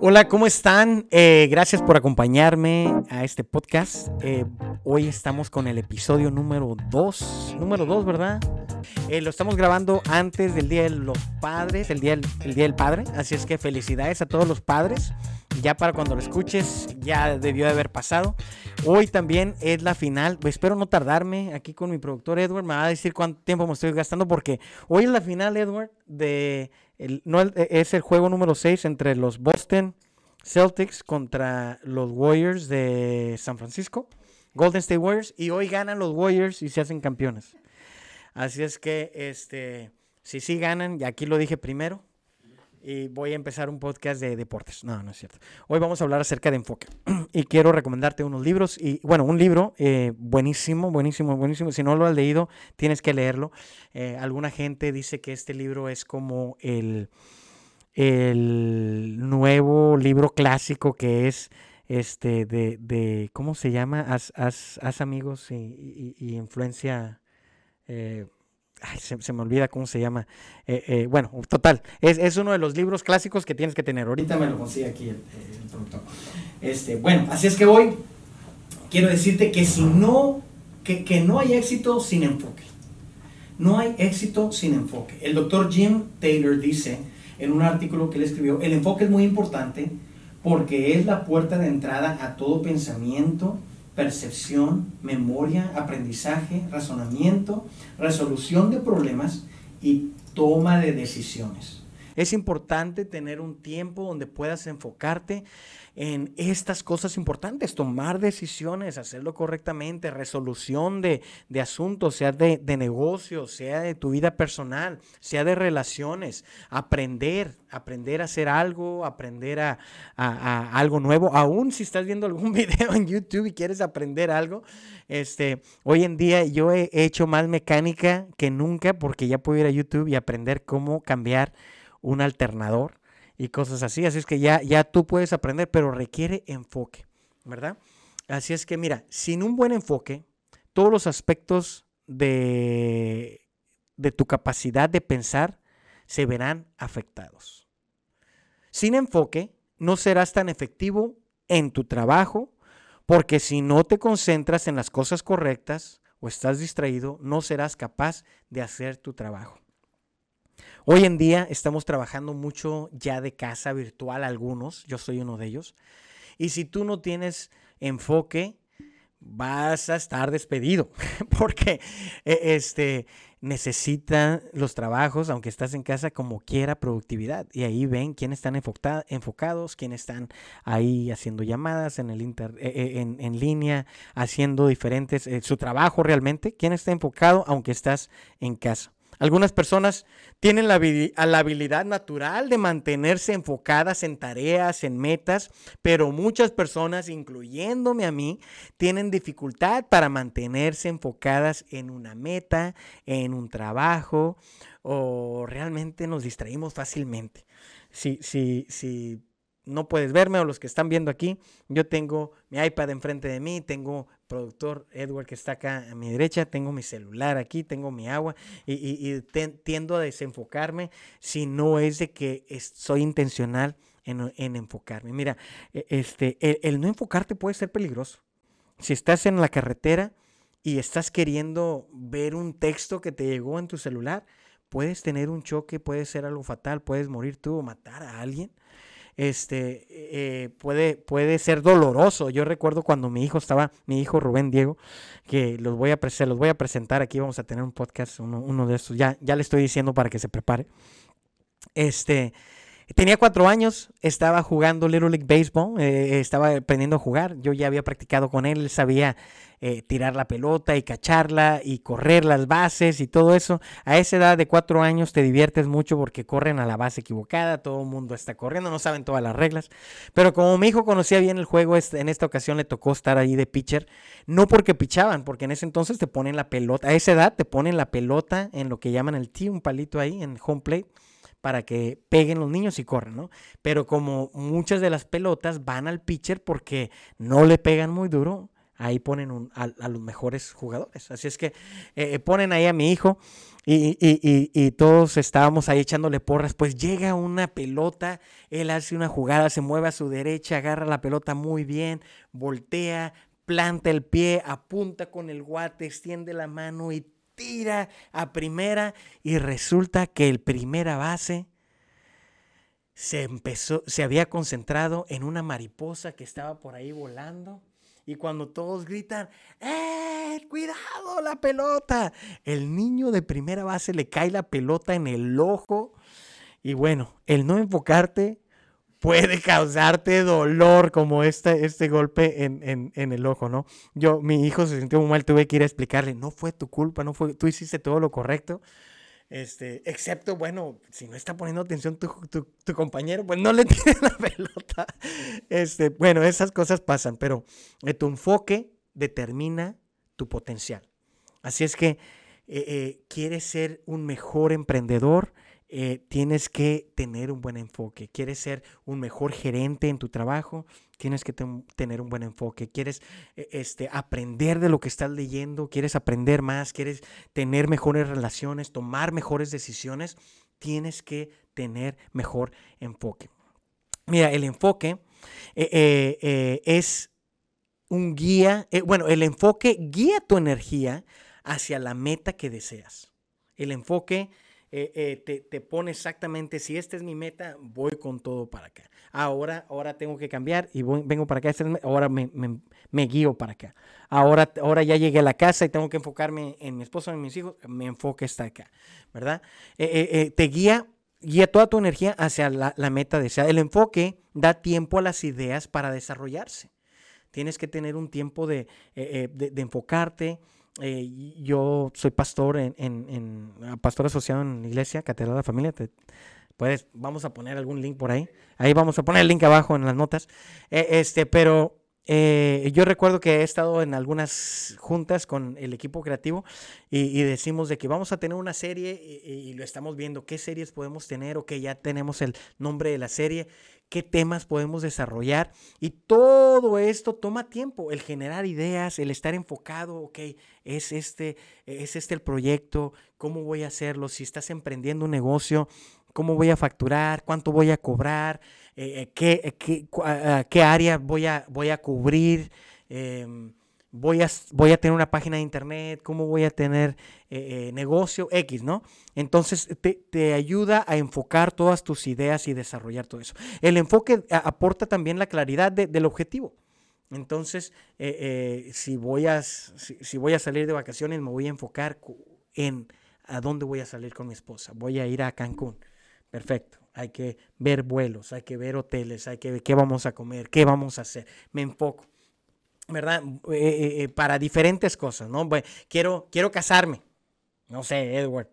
Hola, ¿cómo están? Eh, gracias por acompañarme a este podcast. Eh, hoy estamos con el episodio número 2. Número 2, ¿verdad? Eh, lo estamos grabando antes del Día de los Padres, el día, el día del Padre. Así es que felicidades a todos los padres. Ya para cuando lo escuches, ya debió de haber pasado. Hoy también es la final. Espero no tardarme aquí con mi productor Edward. Me va a decir cuánto tiempo me estoy gastando porque hoy es la final, Edward, de e, es el juego número 6 entre los Boston Celtics contra los Warriors de San Francisco, Golden State Warriors, y hoy ganan los Warriors y se hacen campeones. Así es que, este, si sí ganan, y aquí lo dije primero, y voy a empezar un podcast de deportes. No, no es cierto. Hoy vamos a hablar acerca de enfoque y quiero recomendarte unos libros y bueno, un libro eh, buenísimo, buenísimo, buenísimo. Si no lo has leído, tienes que leerlo. Eh, alguna gente dice que este libro es como el, el nuevo libro clásico que es este de, de ¿cómo se llama? Haz, amigos y, influencia. Eh, Se, me olvida cómo se llama. Eh, eh, bueno, total, es, uno de los libros clásicos que tienes que tener. Ahorita me lo consigue aquí el, productor. Este, bueno, así es que hoy quiero decirte que si no, que, que no hay éxito sin enfoque. No hay éxito sin enfoque. El doctor Jim Taylor dice en un artículo que él escribió, el enfoque es muy importante porque es la puerta de entrada a todo pensamiento, percepción, memoria, aprendizaje, razonamiento, resolución de problemas y toma de decisiones. Es importante tener un tiempo donde puedas enfocarte en estas cosas importantes, tomar decisiones, hacerlo correctamente, resolución de, asuntos, sea de, de negocios, sea de tu vida personal, sea de relaciones, aprender, aprender a hacer algo, aprender a, algo nuevo, aún si estás viendo algún video en YouTube y quieres aprender algo, este, hoy en día yo he hecho más mecánica que nunca porque ya puedo ir a YouTube y aprender cómo cambiar un alternador y cosas así. Así es que ya, ya tú puedes aprender, pero requiere enfoque, ¿verdad? Así es que mira, sin un buen enfoque, todos los aspectos de, de tu capacidad de pensar se verán afectados. Sin enfoque, no serás tan efectivo en tu trabajo, porque si no te concentras en las cosas correctas o estás distraído, no serás capaz de hacer tu trabajo. Hoy en día estamos trabajando mucho ya de casa virtual algunos, yo soy uno de ellos. Y si tú no tienes enfoque, vas a estar despedido porque e, este necesitan los trabajos, aunque estás en casa, como quiera productividad. Y ahí ven quiénes están enfocados, quiénes están ahí haciendo llamadas en, el inter, e, e, en, en, línea, haciendo diferentes, eh, su trabajo realmente, quién está enfocado, aunque estás en casa. Algunas personas tienen la, habilidad natural de mantenerse enfocadas en tareas, en metas, pero muchas personas, incluyéndome a mí, tienen dificultad para mantenerse enfocadas en una meta, en un trabajo, o realmente nos distraímos fácilmente. Si, si, si no puedes verme o los que están viendo aquí, yo tengo mi iPad enfrente de mí, tengo productor Edward que está acá a mi derecha, tengo mi celular aquí, tengo mi agua y, tiendo a desenfocarme si no es de que soy intencional en, enfocarme. Mira, e, este, el, no enfocarte puede ser peligroso. Si estás en la carretera y estás queriendo ver un texto que te llegó en tu celular, puedes tener un choque, puede ser algo fatal, puedes morir tú o matar a alguien este, eh, puede, puede ser doloroso. Yo recuerdo cuando mi hijo estaba, mi hijo Rubén Diego, que los voy a, los voy a presentar aquí, vamos a tener un podcast, uno, de estos, ya, ya le estoy diciendo para que se prepare. Este, tenía cuatro años, estaba jugando Little League Baseball, eh, estaba aprendiendo a jugar, yo ya había practicado con él, él sabía eh, tirar la pelota y cacharla y correr las bases y todo eso. A esa edad de cuatro años te diviertes mucho porque corren a la base equivocada, todo el mundo está corriendo, no saben todas las reglas. Pero como mi hijo conocía bien el juego, en esta ocasión le tocó estar ahí de pitcher, no porque pichaban, porque en ese entonces te ponen la pelota, a esa edad te ponen la pelota en lo que llaman el tee, un palito ahí en home plate para que peguen los niños y corran, ¿no? Pero como muchas de las pelotas van al pitcher porque no le pegan muy duro, ahí ponen a, los mejores jugadores. Así es que eh, ponen ahí a mi hijo y, todos estábamos ahí echándole porras. Pues llega una pelota, él hace una jugada, se mueve a su derecha, agarra la pelota muy bien, voltea, planta el pie, apunta con el guate, extiende la mano y tira a primera y resulta que el primera base se empezó, se había concentrado en una mariposa que estaba por ahí volando. Y cuando todos gritan, ¡eh! ¡Cuidado la pelota! El niño de primera base le cae la pelota en el ojo. Y bueno, el no enfocarte puede causarte dolor como este, este golpe en, en, el ojo, ¿no? Yo, mi hijo se sintió muy mal, tuve que ir a explicarle, no fue tu culpa, no fue, tú hiciste todo lo correcto. Este, excepto, bueno, si no está poniendo atención tu, tu, compañero, pues no le tiene la pelota. Este, bueno, esas cosas pasan, pero eh, tu enfoque determina tu potencial. Así es que eh, eh, quieres ser un mejor emprendedor, eh, tienes que tener un buen enfoque. Quieres ser un mejor gerente en tu trabajo, tienes que tener un buen enfoque. Quieres e, este, aprender de lo que estás leyendo, quieres aprender más, quieres tener mejores relaciones, tomar mejores decisiones, tienes que tener mejor enfoque. Mira, el enfoque eh, eh, es un guía, bueno, el enfoque guía tu energía hacia la meta que deseas. El enfoque eh, eh, te, pone exactamente, si esta es mi meta, voy con todo para acá. Ahora, ahora tengo que cambiar y vengo para acá, ahora me, me, guío para acá. Ahora, ahora ya llegué a la casa y tengo que enfocarme en mi esposo, en mis hijos, mi enfoque está acá, ¿verdad? Eh, te guía, guía toda tu energía hacia la, la meta deseada. El enfoque da tiempo a las ideas para desarrollarse. Tienes que tener un tiempo de, de enfocarte, eh, yo soy pastor en, en, pastor asociado en iglesia, Catedral de Familia. puedes, vamos a poner algún link por ahí. Ahí vamos a poner el link abajo en las notas. Eh, este, pero eh, yo recuerdo que he estado en algunas juntas con el equipo creativo y, decimos de que vamos a tener una serie y, lo estamos viendo. ¿Qué series podemos tener? O que ya tenemos el nombre de la serie qué temas podemos desarrollar. Y todo esto toma tiempo, el generar ideas, el estar enfocado, ok, es este, es este el proyecto, cómo voy a hacerlo, si estás emprendiendo un negocio, cómo voy a facturar, cuánto voy a cobrar, eh, eh, qué, qué, qué, área voy a, voy a cubrir. Em, voy a, voy a tener una página de internet, cómo voy a tener eh, eh, negocio X, ¿no? Entonces te, ayuda a enfocar todas tus ideas y desarrollar todo eso. El enfoque aporta también la claridad del objetivo. Entonces, eh, si, voy a, si, voy a salir de vacaciones, me voy a enfocar en a dónde voy a salir con mi esposa. Voy a ir a Cancún. Perfecto. Hay que ver vuelos, hay que ver hoteles, hay que ver qué vamos a comer, qué vamos a hacer. Me enfoco. ¿Verdad? Eh, eh, eh, para diferentes cosas, ¿no? quiero, quiero casarme. No sé, Edward.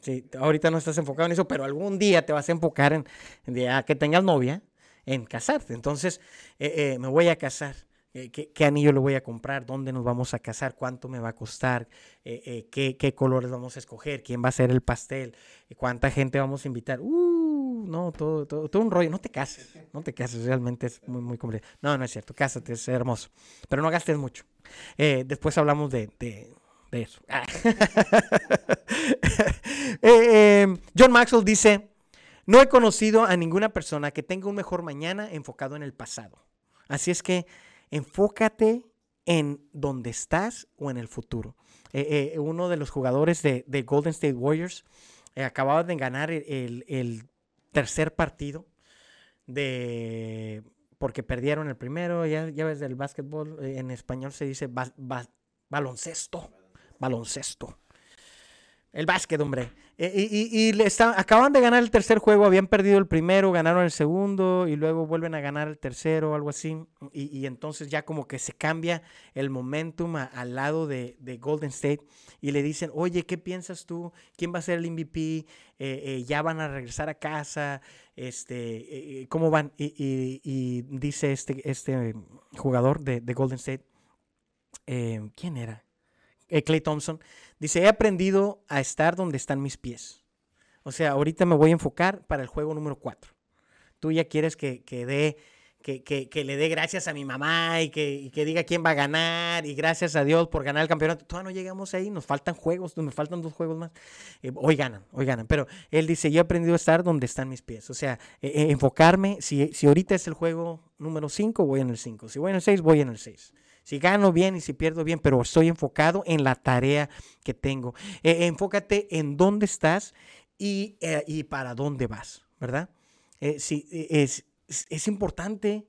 Sí, ahorita no estás enfocado en eso, pero algún día te vas a enfocar en, en que tengas novia, en casarte. Entonces, me voy a casar. ¿Qué, anillo le voy a comprar? ¿Dónde nos vamos a casar? ¿Cuánto me va a costar? ¿qué, ¿qué, colores vamos a escoger? ¿Quién va a ser el pastel? ¿Cuánta gente vamos a invitar? Uh, no, todo, todo, todo, un rollo. No te cases, no te cases, realmente es muy, muy complicado. No, no es cierto, cásate, es hermoso. Pero no gastes mucho. Eh, después hablamos de, de, eso. Eh, em, John Maxwell dice, no he conocido a ninguna persona que tenga un mejor mañana enfocado en el pasado. Así es que enfócate en dónde estás o en el futuro. Eh, uno de los jugadores de, de Golden State Warriors acababa de ganar el, tercer partido de porque perdieron el primero, ya, ya ves del básquetbol, eh, en español se dice baloncesto, baloncesto. El básquet, hombre. Eh, y, y, acaban de ganar el tercer juego, habían perdido el primero, ganaron el segundo y luego vuelven a ganar el tercero algo así. Y, entonces ya como que se cambia el momentum al lado de, Golden State y le dicen, oye, ¿qué piensas tú? ¿Quién va a ser el MVP? Eh, eh, ¿Ya van a regresar a casa? Este, ¿Cómo van? Y, dice este, este jugador de, de Golden State, ¿quién era? Clay Thompson Dice, he aprendido a estar donde están mis pies. O sea, ahorita me voy a enfocar para el juego número 4. Tú ya quieres que, que dé que, que, que, le dé gracias a mi mamá y que, que, diga quién va a ganar y gracias a Dios por ganar el campeonato. Todavía no llegamos ahí, nos faltan juegos, nos faltan dos juegos más. Eh, hoy ganan, hoy ganan. Pero él dice, yo he aprendido a estar donde están mis pies. O sea, eh, eh, enfocarme, si, si ahorita es el juego número 5, voy en el 5. Si voy en el 6, voy en el 6. Si gano bien y si pierdo bien, pero estoy enfocado en la tarea que tengo. enfócate en dónde estás y, y para dónde vas, ¿verdad? si, es, es importante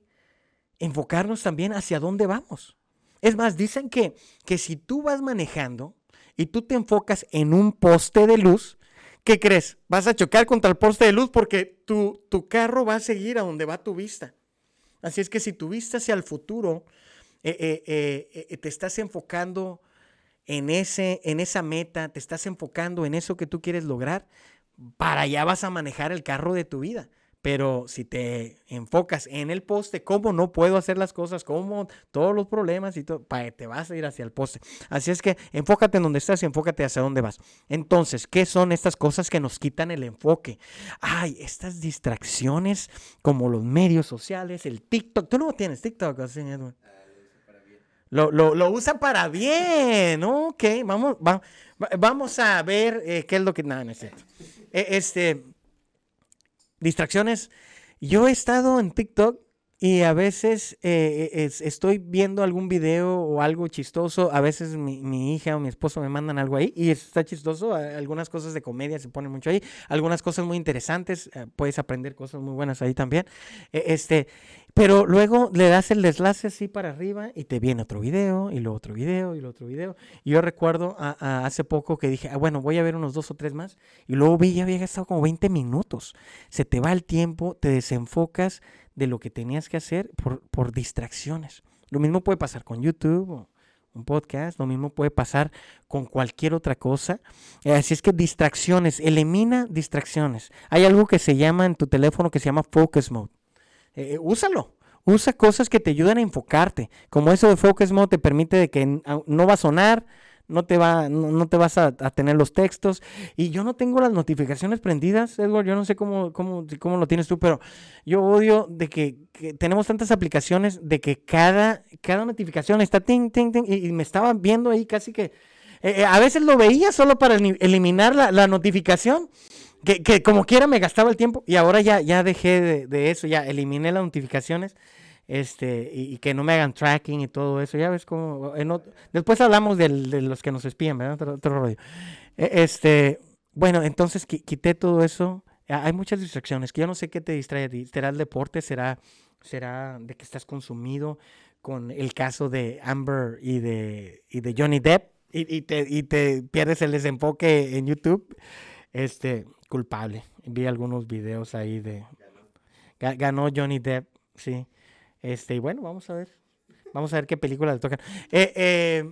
enfocarnos también hacia dónde vamos. Es más, dicen que, que si tú vas manejando y tú te enfocas en un poste de luz, ¿qué crees? Vas a chocar contra el poste de luz porque tu, tu carro va a seguir a donde va tu vista. Así es que si tu vista hacia el futuro, eh, eh, eh, te estás enfocando en, ese, en esa meta, te estás enfocando en eso que tú quieres lograr, para allá vas a manejar el carro de tu vida. Pero si te enfocas en el poste, cómo no puedo hacer las cosas, cómo todos los problemas y todo, te vas a ir hacia el poste. Así es que enfócate en donde estás y enfócate hacia dónde vas. Entonces, ¿qué son estas cosas que nos quitan el enfoque? Ay, estas distracciones como los medios sociales, el TikTok. Tú no tienes TikTok. Lo, lo, lo, usa para bien. Ok, vamos, vamos a ver eh, qué es lo que. No, no es cierto. E, este distracciones. Yo he estado en TikTok y a veces eh, estoy viendo algún video o algo chistoso. A veces mi, hija o mi esposo me mandan algo ahí y está chistoso. Algunas cosas de comedia se ponen mucho ahí. Algunas cosas muy interesantes. Eh, puedes aprender cosas muy buenas ahí también. E, este, pero luego le das el deslace así para arriba y te viene otro video y luego otro video y luego otro video. Yo recuerdo hace poco que dije, ah, bueno, voy a ver unos dos o tres más. Y luego vi, ya había gastado como 20 minutos. Se te va el tiempo, te desenfocas de lo que tenías que hacer por, por distracciones. Lo mismo puede pasar con YouTube o un podcast, lo mismo puede pasar con cualquier otra cosa. Así es que distracciones, elimina distracciones. Hay algo que se llama en tu teléfono que se llama Focus Mode. Eh, úsalo. Usa cosas que te ayuden a enfocarte. Como eso de Focus Mode te permite de que no va a sonar, no te, va, no, te vas a, tener los textos. Y yo no tengo las notificaciones prendidas, Edward. Yo no sé cómo, cómo, cómo lo tienes tú, pero yo odio de que, tenemos tantas aplicaciones de que cada, cada notificación está ting, ting, ting. Y, me estaba viendo ahí casi que. Eh, eh, a veces lo veía solo para eliminar la, la notificación. Que, que, como quiera me gastaba el tiempo y ahora ya, ya dejé de, de eso, ya eliminé las notificaciones este, y, que no me hagan tracking y todo eso. Ya ves cómo. después hablamos de los que nos espían, ¿verdad? Otro, rollo. E, este, bueno, entonces quité todo eso. Hay muchas distracciones que yo no sé qué te distrae. ¿Será el deporte? ¿Será, será de que estás consumido con el caso de Amber y de, y de Johnny Depp? Y, y, te, y te pierdes el desenfoque en YouTube. Este, culpable. Vi algunos videos ahí de. Ganó Johnny Depp, sí. Este, y bueno, vamos a ver. Vamos a ver qué película le tocan. Eh, eh,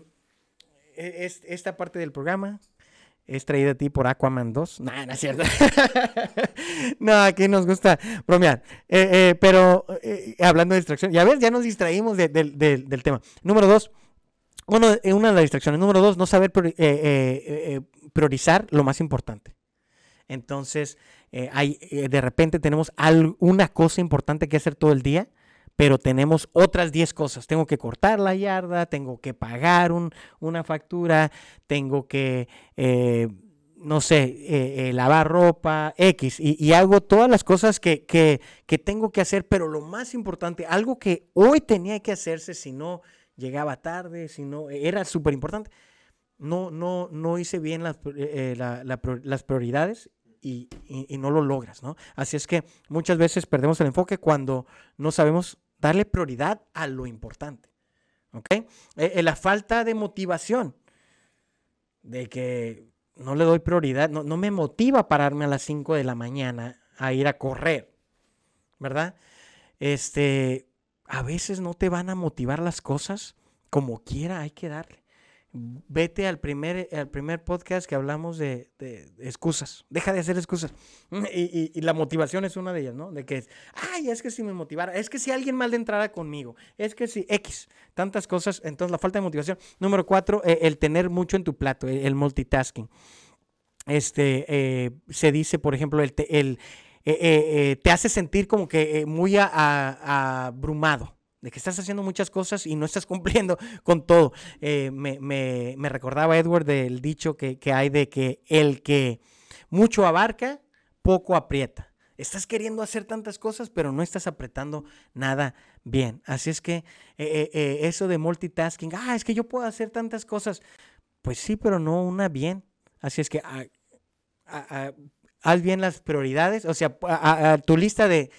e, esta parte del programa es traída a ti por Aquaman 2. No, no es cierto. no, aquí nos gusta bromear. Eh, pero hablando de distracción, ya ves, ya nos distraímos del tema. Número dos, bueno, una de las distracciones. Número dos, no saber priorizar lo más importante. Entonces, hay, de repente tenemos una cosa importante que hacer todo el día pero tenemos otras 10 cosas. Tengo que cortar la yarda, tengo que pagar una factura, tengo que, eh, no sé, eh, eh, lavar ropa, X, y, hago todas las cosas que, que, tengo que hacer, pero lo más importante, algo que hoy tenía que hacerse si no llegaba tarde, si no, era súper importante. No, no, no hice bien las, las prioridades y, no lo logras, ¿no? Así es que muchas veces perdemos el enfoque cuando no sabemos darle prioridad a lo importante. ¿Ok? Eh, eh, la falta de motivación, de que no le doy prioridad, no, no me motiva pararme a las 5 de la mañana a ir a correr, ¿verdad? Este, a veces no te van a motivar las cosas como quiera, hay que darle vete al primer, al primer podcast que hablamos de, excusas. Deja de hacer excusas. Y, la motivación es una de ellas, ¿no? De que, ay, es que si me motivara, es que si alguien mal de conmigo, es que si X, tantas cosas. Entonces, la falta de motivación. Número cuatro, eh, el tener mucho en tu plato, el, multitasking. Este, eh, se dice, por ejemplo, el, el te hace sentir como que muy abrumado de que estás haciendo muchas cosas y no estás cumpliendo con todo. me, recordaba Edward del dicho que, que, hay de que el que mucho abarca, poco aprieta. Estás queriendo hacer tantas cosas, pero no estás apretando nada bien. Así es que eh, eh, eh, eso de multitasking, ah, es que yo puedo hacer tantas cosas. Pues sí, pero no una bien. Así es que ah, ah, haz bien las prioridades, o sea, tu lista de,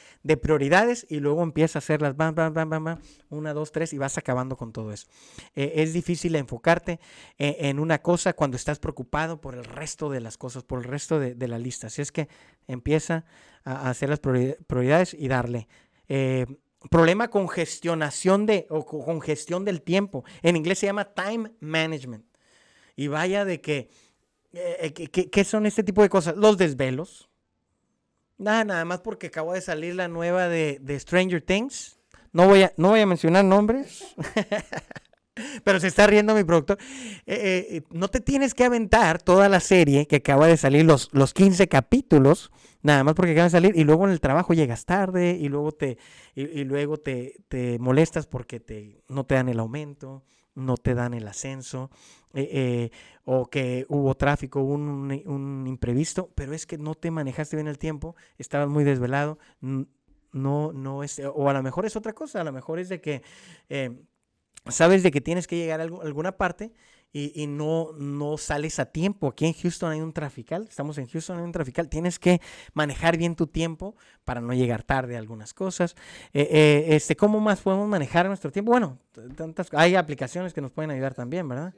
prioridades y luego empieza a hacerlas, bam, bam, bam, bam, bam, una, dos, tres y vas acabando con todo eso. Eh, es difícil enfocarte eh, en una cosa cuando estás preocupado por el resto de las cosas, por el resto de, la lista. Así es que empieza a, hacer las prioridades y darle. Eh, problema con gestionación de, o con gestión del tiempo. En inglés se llama time management. Y vaya de que eh, eh, ¿qué, son este tipo de cosas? Los desvelos. Nada, nada más porque acabo de salir la nueva de, Stranger Things. No voy, a, no voy a mencionar nombres. Pero se está riendo mi productor. Eh, no te tienes que aventar toda la serie que acaba de salir, los, los 15 capítulos, nada más porque acaba de salir, y luego en el trabajo llegas tarde, y luego te, y, luego te, te molestas porque te, no te dan el aumento, no te dan el ascenso, eh, eh, o que hubo tráfico, un, un, imprevisto, pero es que no te manejaste bien el tiempo, estabas muy desvelado, no, no es, o a lo mejor es otra cosa, a lo mejor es de que eh, sabes de que tienes que llegar a alguna parte y, no, no sales a tiempo. Aquí en Houston hay un trafical, estamos en Houston, hay un trafical. Tienes que manejar bien tu tiempo para no llegar tarde a algunas cosas. Eh, eh, este, ¿Cómo más podemos manejar nuestro tiempo? Bueno, tantas, hay aplicaciones que nos pueden ayudar también, ¿verdad?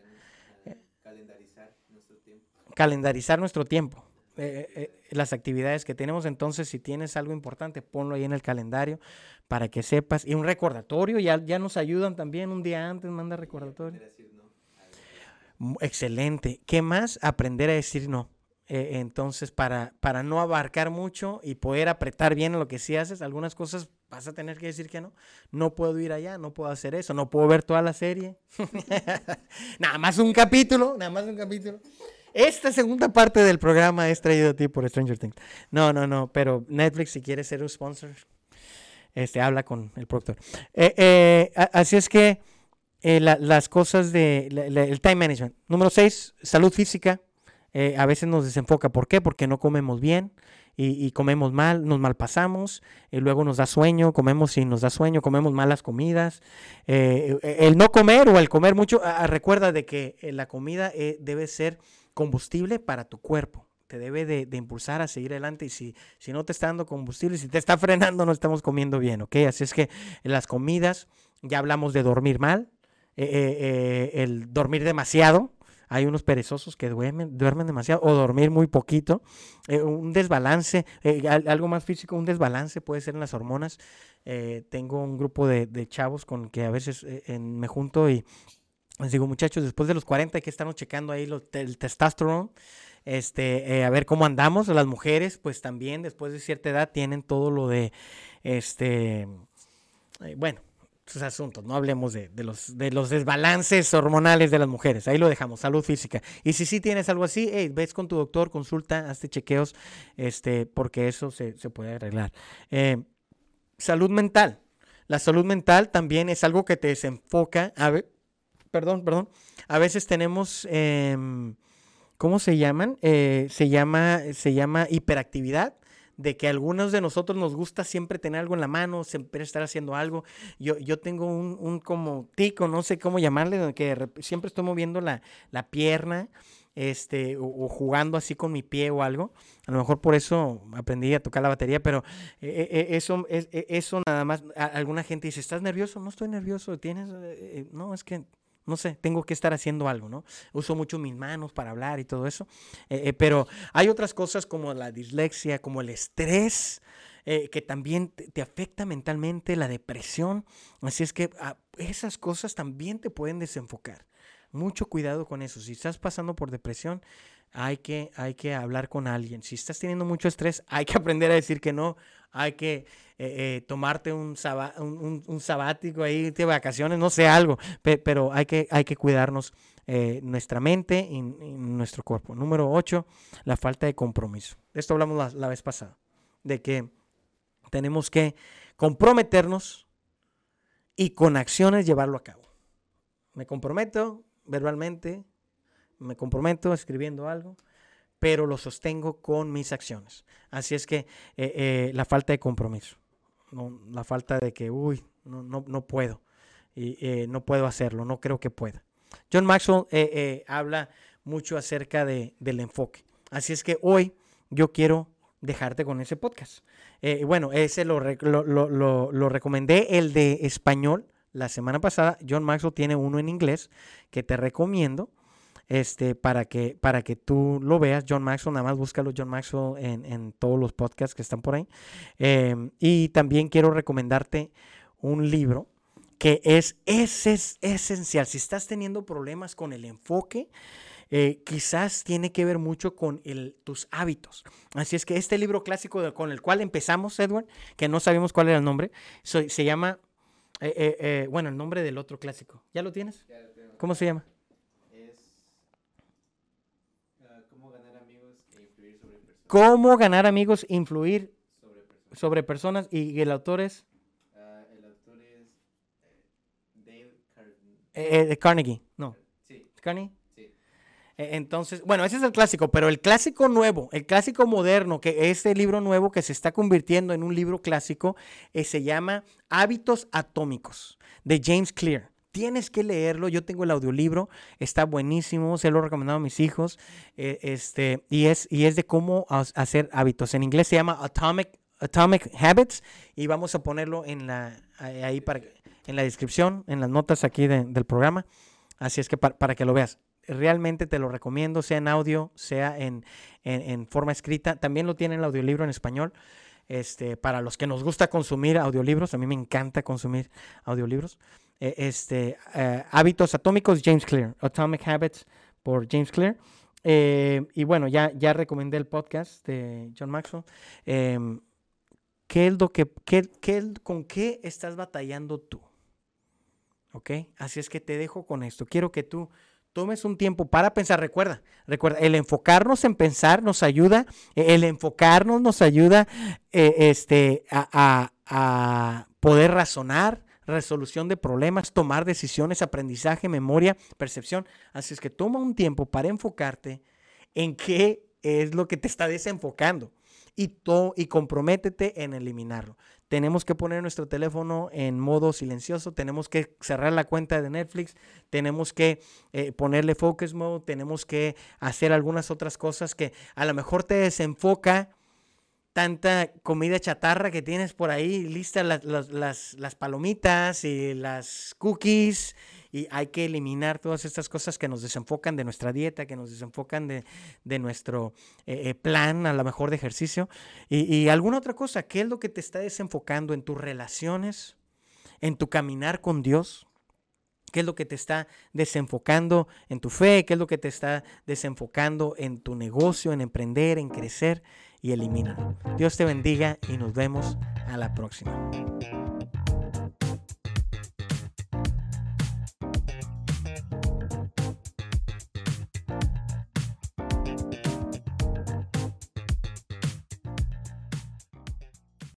Calendarizar nuestro tiempo. Calendarizar nuestro tiempo. Eh, las actividades que tenemos. Entonces, si tienes algo importante, ponlo ahí en el calendario para que sepas. Y un recordatorio, ya, ya nos ayudan también un día antes, manda recordatorio. Excelente. ¿Qué más? Aprender a decir no. Eh, entonces, para, para no abarcar mucho y poder apretar bien lo que sí haces, algunas cosas vas a tener que decir que no. No puedo ir allá, no puedo hacer eso, no puedo ver toda la serie. nada más un capítulo, nada más un capítulo. Esta segunda parte del programa es traído a ti por Stranger Things. No, no, no, pero Netflix, si quieres ser un sponsor, este, habla con el productor. Eh, eh, así es que eh, las cosas de el time management. Número seis, salud física. Eh, a veces nos desenfoca. ¿Por qué? Porque no comemos bien y, comemos mal, nos malpasamos, y luego nos da sueño, comemos y nos da sueño, comemos malas comidas. Eh, el no comer o el comer mucho, recuerda de que la comida debe ser combustible para tu cuerpo te debe de, impulsar a seguir adelante y si, si no te está dando combustible, si te está frenando, no estamos comiendo bien, ¿ok? Así es que las comidas, ya hablamos de dormir mal, eh, eh, eh, el dormir demasiado. Hay unos perezosos que duermen, duermen demasiado o dormir muy poquito. un desbalance, algo más físico, un desbalance puede ser en las hormonas. tengo un grupo de, chavos con que a veces me junto y les digo, muchachos, después de los 40 hay que estarnos checando ahí el testosterone este, a ver cómo andamos. Las mujeres, pues también después de cierta edad tienen todo lo de, este, bueno, sus asuntos, no hablemos de, los, de los desbalances hormonales de las mujeres, ahí lo dejamos, salud física. Y si sí tienes algo así, ves con tu doctor, consulta, hazte chequeos, este, porque eso se, puede arreglar. Eh, salud mental. La salud mental también es algo que te desenfoca. A ver, perdón, perdón. A veces tenemos, em, ¿cómo se llaman? Eh, se, llama, se llama hiperactividad de que a algunos de nosotros nos gusta siempre tener algo en la mano, siempre estar haciendo algo. Yo, yo tengo un, un como tico, no sé cómo llamarle, que siempre estoy moviendo la, la pierna este, o, jugando así con mi pie o algo. A lo mejor por eso aprendí a tocar la batería, pero eh, eh, eso, es, eso nada más, alguna gente dice, ¿estás nervioso? No estoy nervioso, tienes, eh, no, es que no sé, tengo que estar haciendo algo, ¿no? Uso mucho mis manos para hablar y todo eso, eh, eh, pero hay otras cosas como la dislexia, como el estrés, eh, que también te, afecta mentalmente, la depresión, así es que ah, esas cosas también te pueden desenfocar. Mucho cuidado con eso. Si estás pasando por depresión, hay que, hay que hablar con alguien. Si estás teniendo mucho estrés, hay que aprender a decir que no. Hay que eh, eh, tomarte un, un, sabático ahí, de vacaciones, no sé, algo. pero hay que, hay que cuidarnos eh, nuestra mente y, nuestro cuerpo. Número 8, la falta de compromiso. De esto hablamos la, vez pasada. de que tenemos que comprometernos y con acciones llevarlo a cabo. Me comprometo verbalmente, me comprometo escribiendo algo, pero lo sostengo con mis acciones. Así es que eh, eh, la falta de compromiso, la falta de que, uy, no, no, puedo, y, eh, no puedo hacerlo, no creo que pueda. John Maxwell habla mucho acerca de, del enfoque. Así es que hoy yo quiero dejarte con ese podcast. bueno, ese lo, lo, lo recomendé, el de español, la semana pasada. John Maxwell tiene uno en inglés que te recomiendo este, para, que, para que tú lo veas. John Maxwell, nada más búscalo John Maxwell en, en todos los podcasts que están por ahí. Em, y también quiero recomendarte un libro que es, es, es esencial. Si estás teniendo problemas con el enfoque, eh, quizás tiene que ver mucho con el, tus hábitos. Así es que este libro clásico con el cual empezamos, Edward, que no sabemos cuál era el nombre, se llama eh, eh, bueno, el nombre del otro clásico. ¿Ya lo tienes? ¿Cómo se llama? Es ah, cómo ganar amigos e influir sobre personas. Cómo ganar amigos influir sobre personas. Y el autor es... Ah, el autor es eh, Dale Carnegie. No. Sí. ¿Carnegie? E, entonces, bueno, ese es el clásico, pero el clásico nuevo, el clásico moderno, que este libro nuevo que se está convirtiendo en un libro clásico, eh, se llama Hábitos Atómicos, de James Clear. Tienes que leerlo, yo tengo el audiolibro, está buenísimo, se lo he recomendado a mis hijos, eh, este, y, es, y es de cómo hacer hábitos. En inglés se llama Atomic, Atomic Habits, y vamos a ponerlo en la, ahí para, en la descripción, en las notas aquí del programa. Así es que para que lo veas realmente te lo recomiendo, sea en audio, sea en, forma escrita. También lo tiene el audiolibro en español. Este, para los que nos gusta consumir audiolibros, a mí me encanta consumir audiolibros. E, este, eh, Hábitos Atómicos, James Clear. Atomic Habits por James Clear. Eh, y bueno, ya, ya recomendé el podcast de John Maxwell. Em, ¿qué es lo que, qué, ¿Con qué estás batallando tú? ¿Ok? Así es que te dejo con esto. Quiero que tú tomes un tiempo para pensar. Recuerda, recuerda, el enfocarnos en pensar nos ayuda, el enfocarnos nos ayuda eh, este, a, poder razonar, resolución de problemas, tomar decisiones, aprendizaje, memoria, percepción. Así es que toma un tiempo para enfocarte en qué es lo que te está desenfocando y, to y comprométete en eliminarlo tenemos que poner nuestro teléfono en modo silencioso, tenemos que cerrar la cuenta de Netflix, tenemos que eh, ponerle focus mode, tenemos que hacer algunas otras cosas que a lo mejor te desenfoca tanta comida chatarra que tienes por ahí, listas las, las, palomitas y las cookies y hay que eliminar todas estas cosas que nos desenfocan de nuestra dieta, que nos desenfocan de, nuestro eh, eh, plan, a lo mejor de ejercicio. Y, alguna otra cosa, ¿qué es lo que te está desenfocando en tus relaciones, en tu caminar con Dios? ¿Qué es lo que te está desenfocando en tu fe? ¿Qué es lo que te está desenfocando en tu negocio, en emprender, en crecer? Y elimínalo. Dios te bendiga y nos vemos a la próxima.